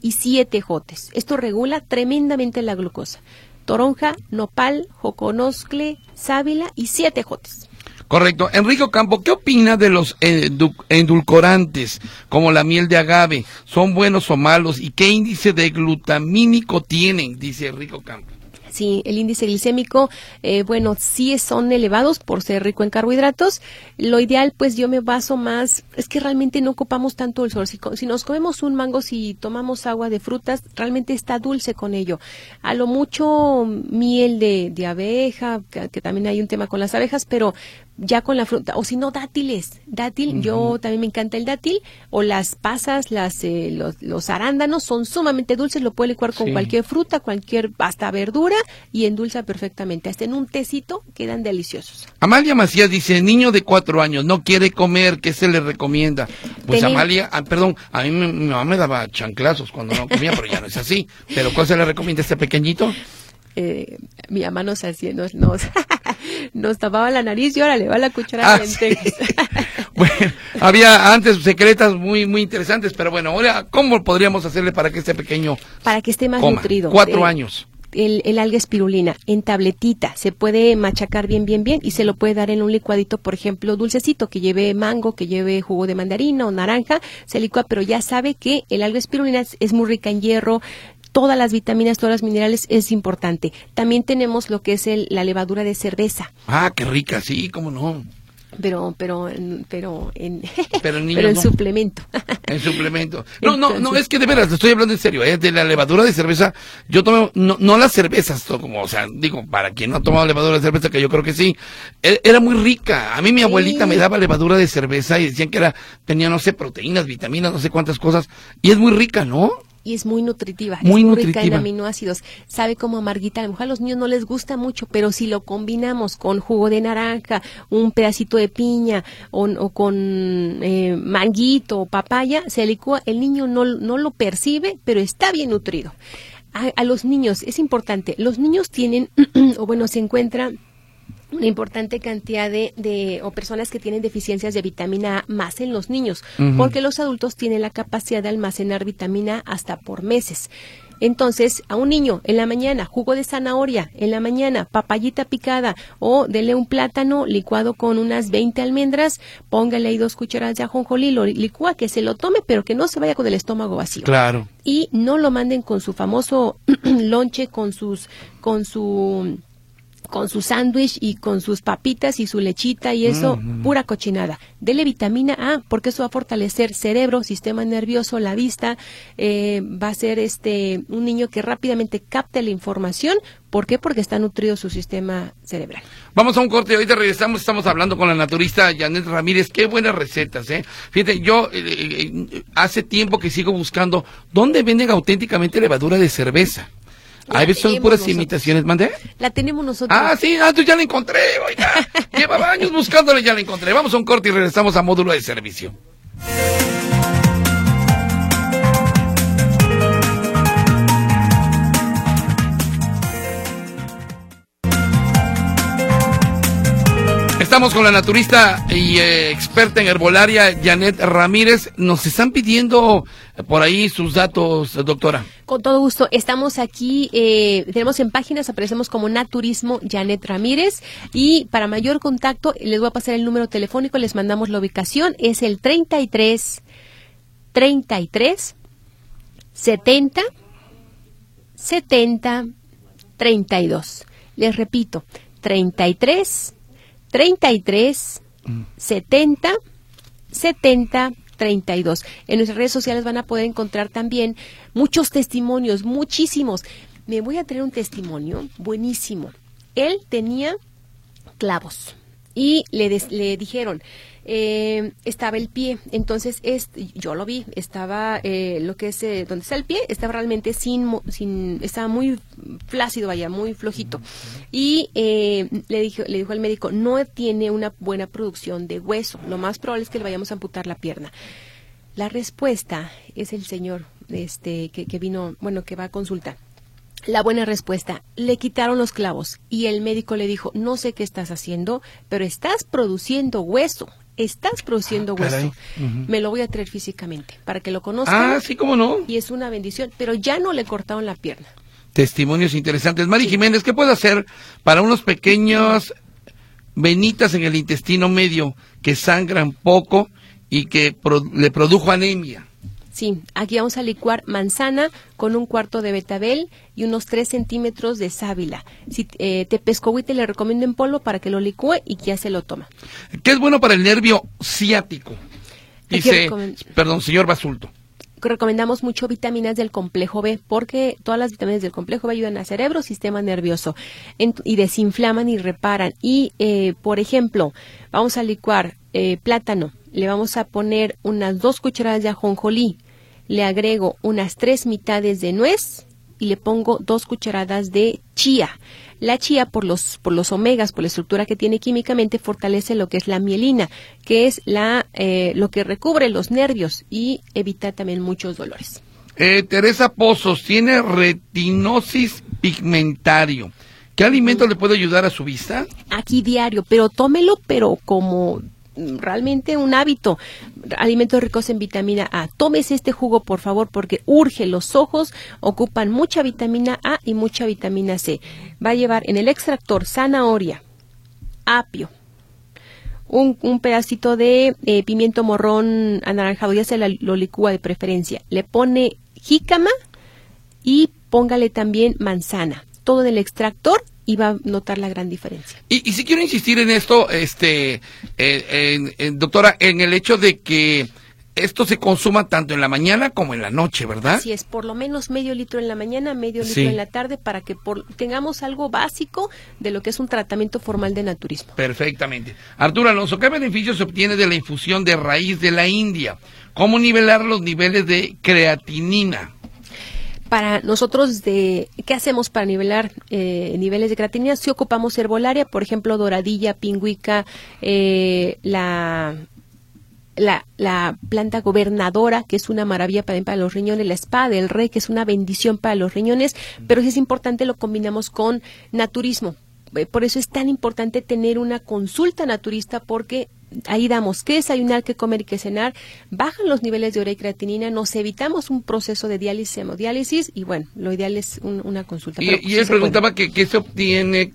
y siete jotes. Esto regula tremendamente la glucosa. Toronja, nopal, joconoscle, sábila y siete jotes. Correcto. Enrico Campo, ¿qué opina de los endulcorantes como la miel de agave? ¿Son buenos o malos? ¿Y qué índice de glutamínico tienen? Dice Enrico Campo. Sí, el índice glicémico, eh, bueno, sí son elevados por ser rico en carbohidratos. Lo ideal, pues yo me baso más, es que realmente no ocupamos tanto el sol. Si, si nos comemos un mango, si tomamos agua de frutas, realmente está dulce con ello. A lo mucho miel de, de abeja, que, también hay un tema con las abejas, pero ya con la fruta, o si no, dátiles. Dátil, yo también me encanta el dátil, o las pasas, las, eh, los, arándanos son sumamente dulces, lo puede licuar con cualquier fruta, cualquier, hasta verdura, y endulza perfectamente. Hasta en un tecito quedan deliciosos. Amalia Macías dice, niño de cuatro años, no quiere comer, ¿qué se le recomienda? Pues Amalia, ah, perdón, a mí mi, mamá me daba chanclazos cuando no comía, pero ya no es así. ¿Pero cuál se le recomienda a este pequeñito? Eh, mi mamá nos hacía, nos, nos, tapaba la nariz y ahora le va la cuchara ah, bueno, había antes secretas muy muy interesantes, pero bueno, ahora, ¿cómo podríamos hacerle para que este pequeño Para que esté más nutrido. Cuatro años. El, el, alga espirulina en tabletita. Se puede machacar bien, bien, bien y se lo puede dar en un licuadito, por ejemplo, dulcecito, que lleve mango, que lleve jugo de mandarina o naranja. Se licúa, pero ya sabe que el alga espirulina es muy rica en hierro, todas las vitaminas, todas las minerales es importante. También tenemos lo que es el, la levadura de cerveza. Ah, qué rica, sí, cómo no. Pero, pero, pero en, pero en, suplemento. En suplemento. No, no, no, es que de veras, estoy hablando en serio, ¿eh? de la levadura de cerveza, yo tomo, no, no las cervezas, como, o sea, digo, para quien no ha tomado levadura de cerveza, que yo creo que sí, e, era muy rica. A mí mi abuelita me daba levadura de cerveza y decían que era, tenía, no sé, proteínas, vitaminas, no sé cuántas cosas, y es muy rica, ¿no? Y es muy nutritiva. Muy es muy nutritiva. rica en aminoácidos. Sabe como amarguita. A lo mejor a los niños no les gusta mucho, pero si lo combinamos con jugo de naranja, un pedacito de piña o, o con eh, manguito o papaya, se licúa. El niño no, no lo percibe, pero está bien nutrido. A, a los niños, es importante, los niños tienen, o bueno, se encuentran una importante cantidad de, de, o personas que tienen deficiencias de vitamina A más en los niños, porque los adultos tienen la capacidad de almacenar vitamina A hasta por meses. Entonces, a un niño en la mañana, jugo de zanahoria, en la mañana, papayita picada o dele un plátano licuado con unas 20 almendras, póngale ahí dos cucharadas de ajonjolí, lo licúa, que se lo tome, pero que no se vaya con el estómago vacío Claro. y no lo manden con su famoso lonche con sus con su con su sándwich y con sus papitas y su lechita y eso, pura cochinada. Dele vitamina A porque eso va a fortalecer cerebro, sistema nervioso, la vista, eh, va a ser este un niño que rápidamente capte la información. ¿Por qué? Porque está nutrido su sistema cerebral. Vamos a un corte, ahorita regresamos, estamos hablando con la naturista Janet Ramírez, qué buenas recetas, ¿eh? Fíjate, yo eh, eh, eh, hace tiempo que sigo buscando, ¿dónde venden auténticamente levadura de cerveza? La Hay veces son puras nosotros. imitaciones, ¿mandé? La tenemos nosotros. Ah, sí, ah, tú ya la encontré, oiga. Llevaba años buscándole, ya la encontré. Vamos a un corte y regresamos a módulo de servicio. Estamos con la naturista y eh, experta en herbolaria, Janet Ramírez. Nos están pidiendo por ahí sus datos, doctora. Con todo gusto. Estamos aquí, eh, tenemos en páginas, aparecemos como Naturismo Janet Ramírez. Y para mayor contacto, les voy a pasar el número telefónico, les mandamos la ubicación. Es el 33 33 70 70 32. Les repito, 33 33 70 70 32. En nuestras redes sociales van a poder encontrar también muchos testimonios, muchísimos. Me voy a traer un testimonio buenísimo. Él tenía clavos y le, des- le dijeron, eh, estaba el pie, entonces es, yo lo vi, estaba eh, lo que es eh, donde está el pie, estaba realmente sin, sin estaba muy flácido, vaya, muy flojito. Y eh, le, dijo, le dijo al médico, no tiene una buena producción de hueso, lo más probable es que le vayamos a amputar la pierna. La respuesta es el señor este, que, que vino, bueno, que va a consultar. La buena respuesta, le quitaron los clavos y el médico le dijo, no sé qué estás haciendo, pero estás produciendo hueso, estás produciendo Ah, hueso. Me lo voy a traer físicamente para que lo conozcan Ah, sí, cómo no. y es una bendición, pero ya no le cortaron la pierna. testimonios interesantes. Mari Jiménez, ¿qué puedo hacer para unos pequeños venitas en el intestino medio que sangran poco y que pro- le produjo anemia? Sí, aquí vamos a licuar manzana con un cuarto de betabel y unos 3 centímetros de sábila. Si eh, te pescohuite le recomiendo en polvo para que lo licúe y que ya se lo toma. ¿Qué es bueno para el nervio ciático? Dice, perdón, señor Basulto. recomendamos mucho vitaminas del complejo B porque todas las vitaminas del complejo B ayudan al cerebro, sistema nervioso y desinflaman y reparan. Y, eh, por ejemplo, vamos a licuar eh, plátano, le vamos a poner unas dos cucharadas de ajonjolí, le agrego unas tres mitades de nuez y le pongo dos cucharadas de chía. La chía, por los, por los omegas, por la estructura que tiene químicamente, fortalece lo que es la mielina, que es la, eh, lo que recubre los nervios y evita también muchos dolores. Eh, Teresa Pozos tiene retinosis pigmentario. ¿Qué alimento le puede ayudar a su vista? Aquí diario, pero tómelo, pero como mm, realmente un hábito. Alimentos ricos en vitamina A. Tómese este jugo, por favor, porque urge. Los ojos ocupan mucha vitamina A y mucha vitamina C. Va a llevar en el extractor zanahoria, apio, un, pedacito de eh, pimiento morrón anaranjado, ya se la- lo licúa de preferencia. Le pone jícama y póngale también manzana. Todo en el extractor y va a notar la gran diferencia. Y, y si quiero insistir en esto, este, eh, doctora, en el hecho de que esto se consuma tanto en la mañana como en la noche, ¿verdad? Así es, por lo menos medio litro en la mañana, medio litro Sí. en la tarde, para que por- tengamos algo básico de lo que es un tratamiento formal de naturismo. Perfectamente. Arturo Alonso, ¿qué beneficios se obtiene de la infusión de raíz de la India? ¿Cómo nivelar los niveles de creatinina? Para nosotros de qué hacemos para nivelar eh, niveles de creatinina si ocupamos herbolaria por ejemplo doradilla pingüica eh, la la, la, planta gobernadora, que es una maravilla para, para, los riñones, la espada del rey, que es una bendición para los riñones, pero si es importante lo combinamos con naturismo. Por eso es tan importante tener una consulta naturista porque ahí damos qué desayunar, qué comer y qué cenar, bajan los niveles de urea y creatinina, nos evitamos un proceso de diálisis, hemodiálisis y bueno, lo ideal es una consulta. Y, él preguntaba que, qué se obtiene,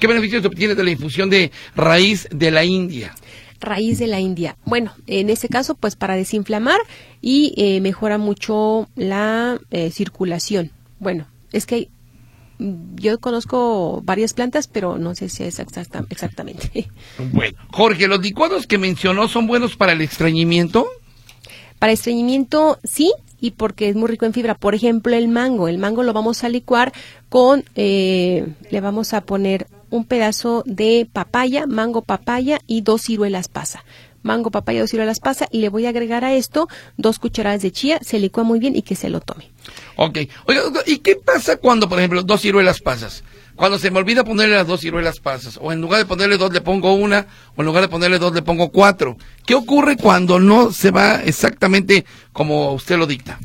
qué beneficios se obtiene de la infusión de raíz de la India raíz de la India. Bueno, en ese caso, pues para desinflamar y eh, mejora mucho la eh, circulación. Bueno, es que yo conozco varias plantas, pero no sé si es exactamente. Bueno, Jorge, ¿los licuados que mencionó son buenos para el estreñimiento? Para estreñimiento, sí, y porque es muy rico en fibra. Por ejemplo, el mango. El mango lo vamos a licuar con, eh, le vamos a poner un pedazo de papaya, mango papaya y dos ciruelas pasa mango, papaya, dos ciruelas pasa y le voy a agregar a esto dos cucharadas de chía, se licúa muy bien y que se lo tome. Ok. Oiga, ¿y qué pasa cuando, por ejemplo, dos ciruelas pasas? Cuando se me olvida ponerle las dos ciruelas pasas, o en lugar de ponerle dos le pongo una, o en lugar de ponerle dos le pongo cuatro. ¿Qué ocurre cuando no se va exactamente como usted lo dicta?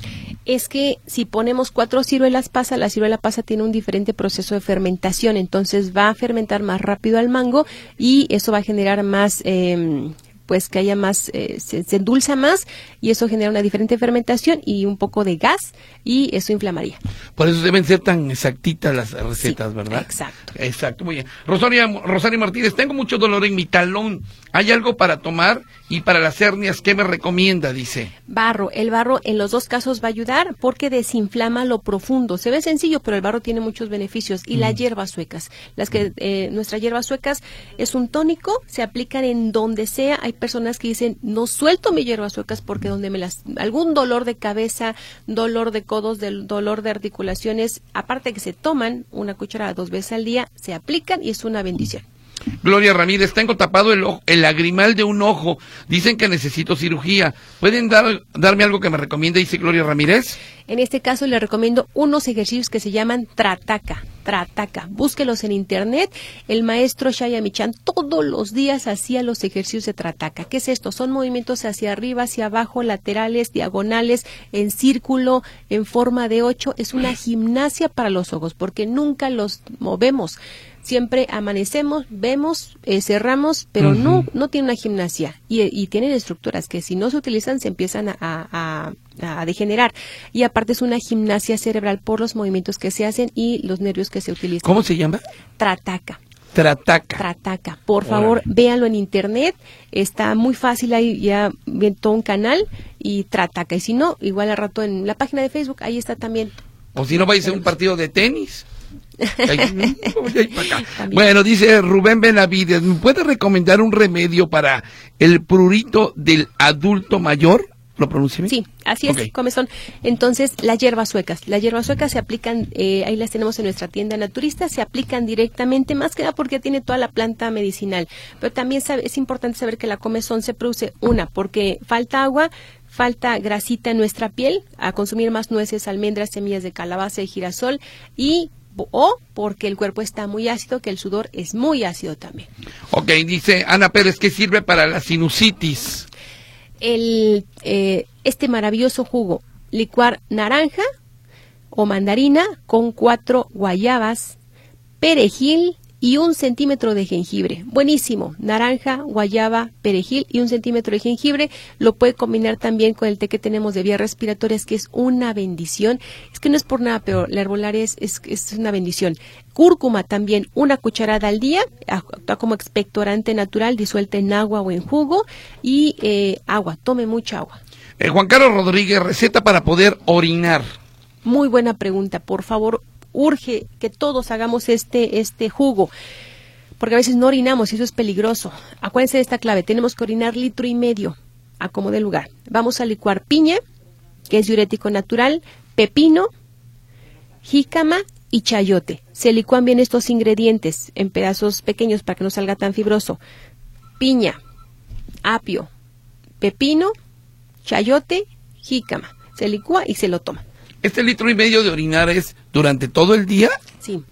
es que si ponemos cuatro ciruelas pasa, la ciruela pasa tiene un diferente proceso de fermentación, entonces va a fermentar más rápido al mango y eso va a generar más eh, pues que haya más, eh, se, endulza más y eso genera una diferente fermentación y un poco de gas y eso inflamaría. Por eso deben ser tan exactitas las recetas, ¿verdad? Exacto. Exacto, muy bien. Rosario, Rosario Martínez, tengo mucho dolor en mi talón. ¿Hay algo para tomar? Y para las hernias, ¿qué me recomienda? Dice. Barro. El barro en los dos casos va a ayudar porque desinflama lo profundo. Se ve sencillo, pero el barro tiene muchos beneficios. Y las hierbas suecas. Las que, eh, nuestras hierbas suecas es un tónico, se aplican en donde sea. Hay personas que dicen, no suelto mis hierbas suecas porque donde me las, algún dolor de cabeza, dolor de codos, del dolor de articulaciones, aparte que se toman una cucharada dos veces al día, se aplican y es una bendición. Gloria Ramírez, tengo tapado el, el lagrimal de un ojo. Dicen que necesito cirugía. ¿Pueden dar, darme algo que me recomiende? Dice Gloria Ramírez. En este caso le recomiendo unos ejercicios que se llaman Trataka. Trataka. Búsquelos en internet. El maestro Shaya Michan todos los días hacía los ejercicios de Trataka. ¿Qué es esto? Son movimientos hacia arriba, hacia abajo, laterales, diagonales, en círculo, en forma de ocho. Es una gimnasia para los ojos porque nunca los movemos siempre amanecemos, vemos, eh, cerramos, pero no, no tiene una gimnasia y, y, tienen estructuras que si no se utilizan se empiezan a, a, a, degenerar. Y aparte es una gimnasia cerebral por los movimientos que se hacen y los nervios que se utilizan. ¿Cómo se llama? Trataca. Trataca. Trataca. Por favor, véanlo en internet. Está muy fácil ahí, ya todo un canal y Trataca. Y si no, igual al rato en la página de Facebook, ahí está también. O si no, vais a un partido de tenis. bueno, dice Rubén Benavides, ¿me puede recomendar un remedio para el prurito del adulto mayor? ¿Lo pronuncié Sí, así es, comezón. Entonces, las hierbas suecas. Las hierbas suecas se aplican, eh, ahí las tenemos en nuestra tienda naturista, se aplican directamente, más que nada porque tiene toda la planta medicinal. Pero también es importante saber que la comezón se produce, una, porque falta agua, falta grasita en nuestra piel, a consumir más nueces, almendras, semillas de calabaza y girasol y o porque el cuerpo está muy ácido, que el sudor es muy ácido también. Ok, dice Ana Pérez, ¿qué sirve para la sinusitis? El, eh, este maravilloso jugo, licuar naranja o mandarina con cuatro guayabas, perejil, y un centímetro de jengibre. Buenísimo. Naranja, guayaba, perejil y un centímetro de jengibre. Lo puede combinar también con el té que tenemos de vías respiratorias, que es una bendición. Es que no es por nada, pero la herbolaria es, es, una bendición. Cúrcuma también, una cucharada al día, actúa como expectorante natural, disuelta en agua o en jugo. Y eh, agua, tome mucha agua. Eh, Juan Carlos Rodríguez, receta para poder orinar. Muy buena pregunta. Por favor, urge que todos hagamos este, este jugo porque a veces no orinamos y eso es peligroso. Acuérdense de esta clave, tenemos que orinar litro y medio a como de lugar. Vamos a licuar piña, que es diurético natural, pepino, jícama y chayote. Se licúan bien estos ingredientes en pedazos pequeños para que no salga tan fibroso. Piña, apio, pepino, chayote, jícama. Se licúa y se lo toma. ¿Este litro y medio de orinar es durante todo el día? Sí.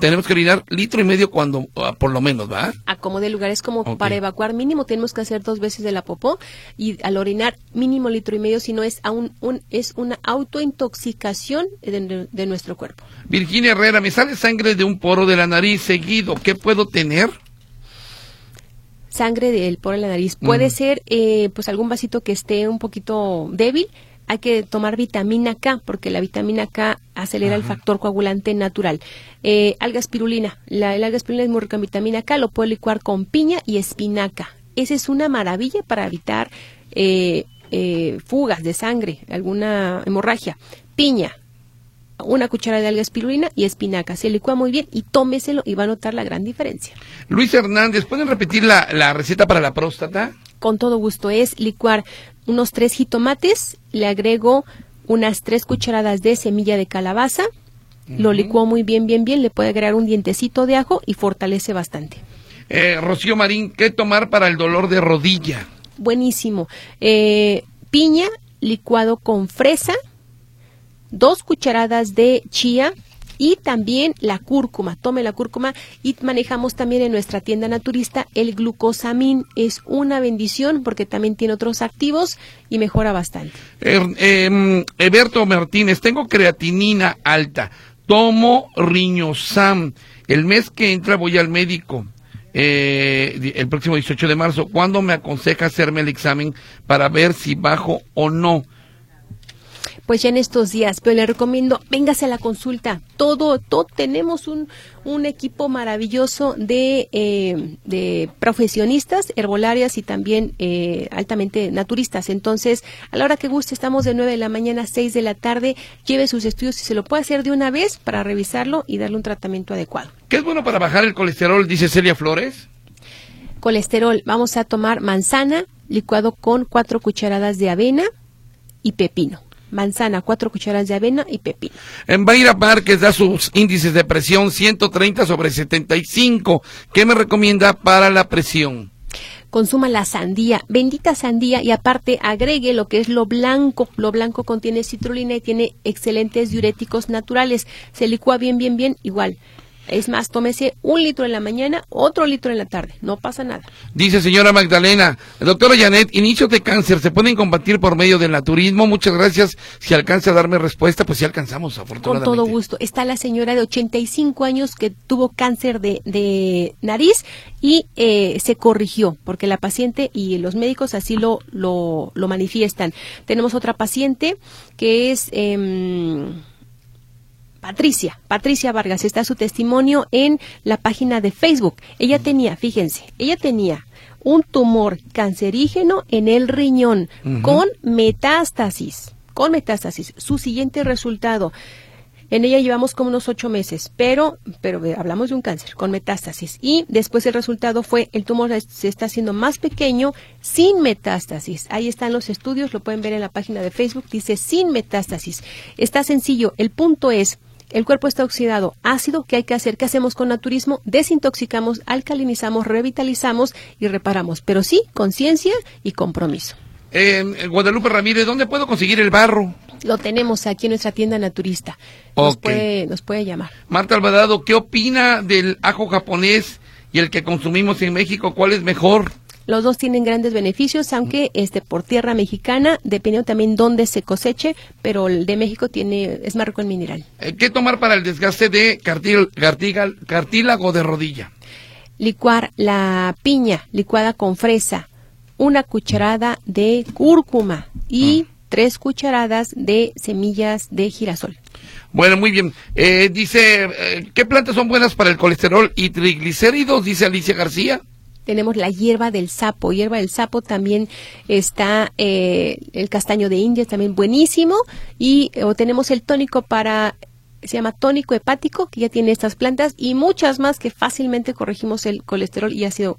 Tenemos que orinar litro y medio cuando, ah, por lo menos, ¿va? A como de lugares como para evacuar mínimo tenemos que hacer dos veces de la popó y al orinar mínimo litro y medio, si no es aún un, es una autointoxicación de, de nuestro cuerpo. Virginia Herrera, me sale sangre de un poro de la nariz seguido. ¿Qué puedo tener? Sangre del poro en la nariz. Puede Mm. ser eh, pues algún vasito que esté un poquito débil. Hay que tomar vitamina K porque la vitamina K acelera el factor coagulante natural. Eh, alga espirulina. La, el alga espirulina es muy rica en vitamina K. Lo puedo licuar con piña y espinaca. Esa es una maravilla para evitar eh, eh, fugas de sangre, alguna hemorragia. Piña, una cucharada de alga espirulina y espinaca. Se licúa muy bien y tómeselo y va a notar la gran diferencia. Luis Hernández, ¿pueden repetir la, la receta para la próstata? Con todo gusto es licuar unos tres jitomates, le agrego unas tres cucharadas de semilla de calabaza, lo licuo muy bien, bien, bien, le puede agregar un dientecito de ajo y fortalece bastante. Eh, Rocío Marín, ¿qué tomar para el dolor de rodilla? Buenísimo. Eh, piña licuado con fresa, dos cucharadas de chía y también la cúrcuma. Tome la cúrcuma y manejamos también en nuestra tienda naturista el glucosamín. Es una bendición porque también tiene otros activos y mejora bastante. Eberto Martínez, tengo creatinina alta, tomo riñosam. El mes que entra voy al médico. eh, el próximo 18 de marzo, ¿cuándo me aconseja hacerme el examen para ver si bajo o no? Pues ya en estos días, pero le recomiendo, véngase a la consulta. Todo, todo tenemos un, un equipo maravilloso de, eh, de profesionistas, herbolarias y también eh, altamente naturistas. Entonces, a la hora que guste, estamos de 9 de la mañana a 6 de la tarde. Lleve sus estudios y se lo puede hacer de una vez para revisarlo y darle un tratamiento adecuado. ¿Qué es bueno para bajar el colesterol? Dice Celia Flores. Colesterol, vamos a tomar manzana licuado con cuatro cucharadas de avena y pepino. Manzana, cuatro cucharadas de avena y pepino. En Baira Márquez da sus índices de presión 130 sobre 75. ¿Qué me recomienda para la presión? consuma la sandía, bendita sandía y aparte agregue lo que es lo blanco. Lo blanco contiene citrulina y tiene excelentes diuréticos naturales. Se licúa bien, bien, bien, igual. Es más, tómese un litro en la mañana, otro litro en la tarde. No pasa nada. Dice señora Magdalena, doctora Janet, inicios de cáncer se pueden combatir por medio del naturismo. Muchas gracias. Si alcanza a darme respuesta, pues sí alcanzamos, Con afortunadamente. todo gusto. Está la señora de 85 años que tuvo cáncer de, de nariz y eh, se corrigió porque la paciente y los médicos así lo, lo, lo manifiestan. Tenemos otra paciente que es... em, Patricia, Patricia Vargas, está su testimonio en la página de Facebook. Ella tenía, fíjense, ella tenía un tumor cancerígeno en el riñón con metástasis, con metástasis. Su siguiente resultado, en ella llevamos como unos ocho meses, pero, pero hablamos de un cáncer con metástasis. Y después el resultado fue el tumor se está haciendo más pequeño sin metástasis. Ahí están los estudios, lo pueden ver en la página de Facebook, dice sin metástasis. Está sencillo, el punto es, el cuerpo está oxidado, ácido, ¿qué hay que hacer? ¿Qué hacemos con naturismo? Desintoxicamos, alcalinizamos, revitalizamos y reparamos, pero sí, conciencia y compromiso. Eh, Guadalupe Ramírez, ¿dónde puedo conseguir el barro? Lo tenemos aquí en nuestra tienda naturista. Nos, puede, nos puede llamar. Marta Alvarado, ¿qué opina del ajo japonés y el que consumimos en México? ¿Cuál es mejor? Los dos tienen grandes beneficios, aunque este por tierra mexicana, dependiendo también dónde se coseche, pero el de México tiene es más rico en mineral. Eh, ¿Qué tomar para el desgaste de cartil- cartílago de rodilla? Licuar la piña licuada con fresa, una cucharada de cúrcuma y tres cucharadas de semillas de girasol. Bueno, muy bien. Eh, dice, eh, ¿qué plantas son buenas para el colesterol y triglicéridos? Dice Alicia García. Tenemos la hierba del sapo. Hierba del sapo también está eh, el castaño de India, también buenísimo. Y o tenemos el tónico para, se llama tónico hepático, que ya tiene estas plantas y muchas más que fácilmente corregimos el colesterol y ácido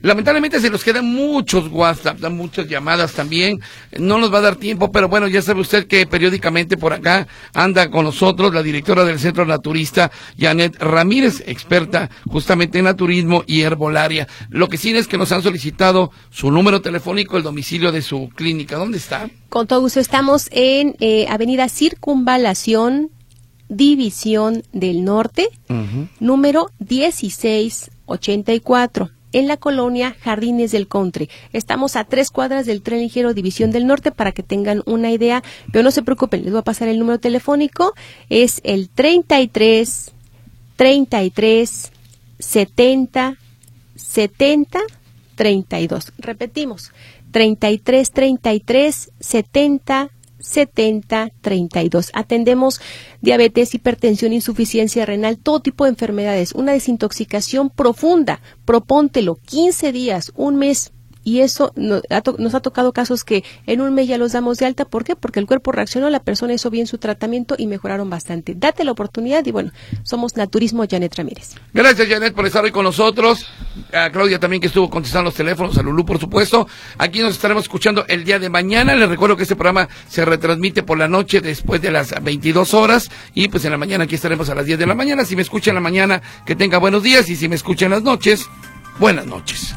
Lamentablemente se nos quedan muchos WhatsApp, muchas llamadas también. No nos va a dar tiempo, pero bueno, ya sabe usted que periódicamente por acá anda con nosotros la directora del Centro Naturista, Janet Ramírez, experta justamente en naturismo y herbolaria. Lo que sí es que nos han solicitado su número telefónico, el domicilio de su clínica. ¿Dónde está? Con todo gusto, estamos en eh, Avenida Circunvalación, División del Norte, número 1684 en la colonia Jardines del Country. Estamos a tres cuadras del tren ligero División del Norte para que tengan una idea, pero no se preocupen, les voy a pasar el número telefónico, es el 33 33 70 70 32. Repetimos, 33 33 70 7032. Atendemos diabetes, hipertensión, insuficiencia renal, todo tipo de enfermedades, una desintoxicación profunda. Propóntelo 15 días, un mes y eso nos ha, tocado casos que en un mes ya los damos de alta. ¿Por qué? Porque el cuerpo reaccionó, la persona hizo bien su tratamiento y mejoraron bastante. Date la oportunidad y bueno, somos Naturismo Janet Ramírez. Gracias Janet por estar hoy con nosotros. A Claudia también que estuvo contestando los teléfonos, a Lulú por supuesto. Aquí nos estaremos escuchando el día de mañana. Les recuerdo que este programa se retransmite por la noche después de las 22 horas y pues en la mañana aquí estaremos a las 10 de la mañana. Si me escuchan en la mañana, que tenga buenos días y si me escuchan en las noches, buenas noches.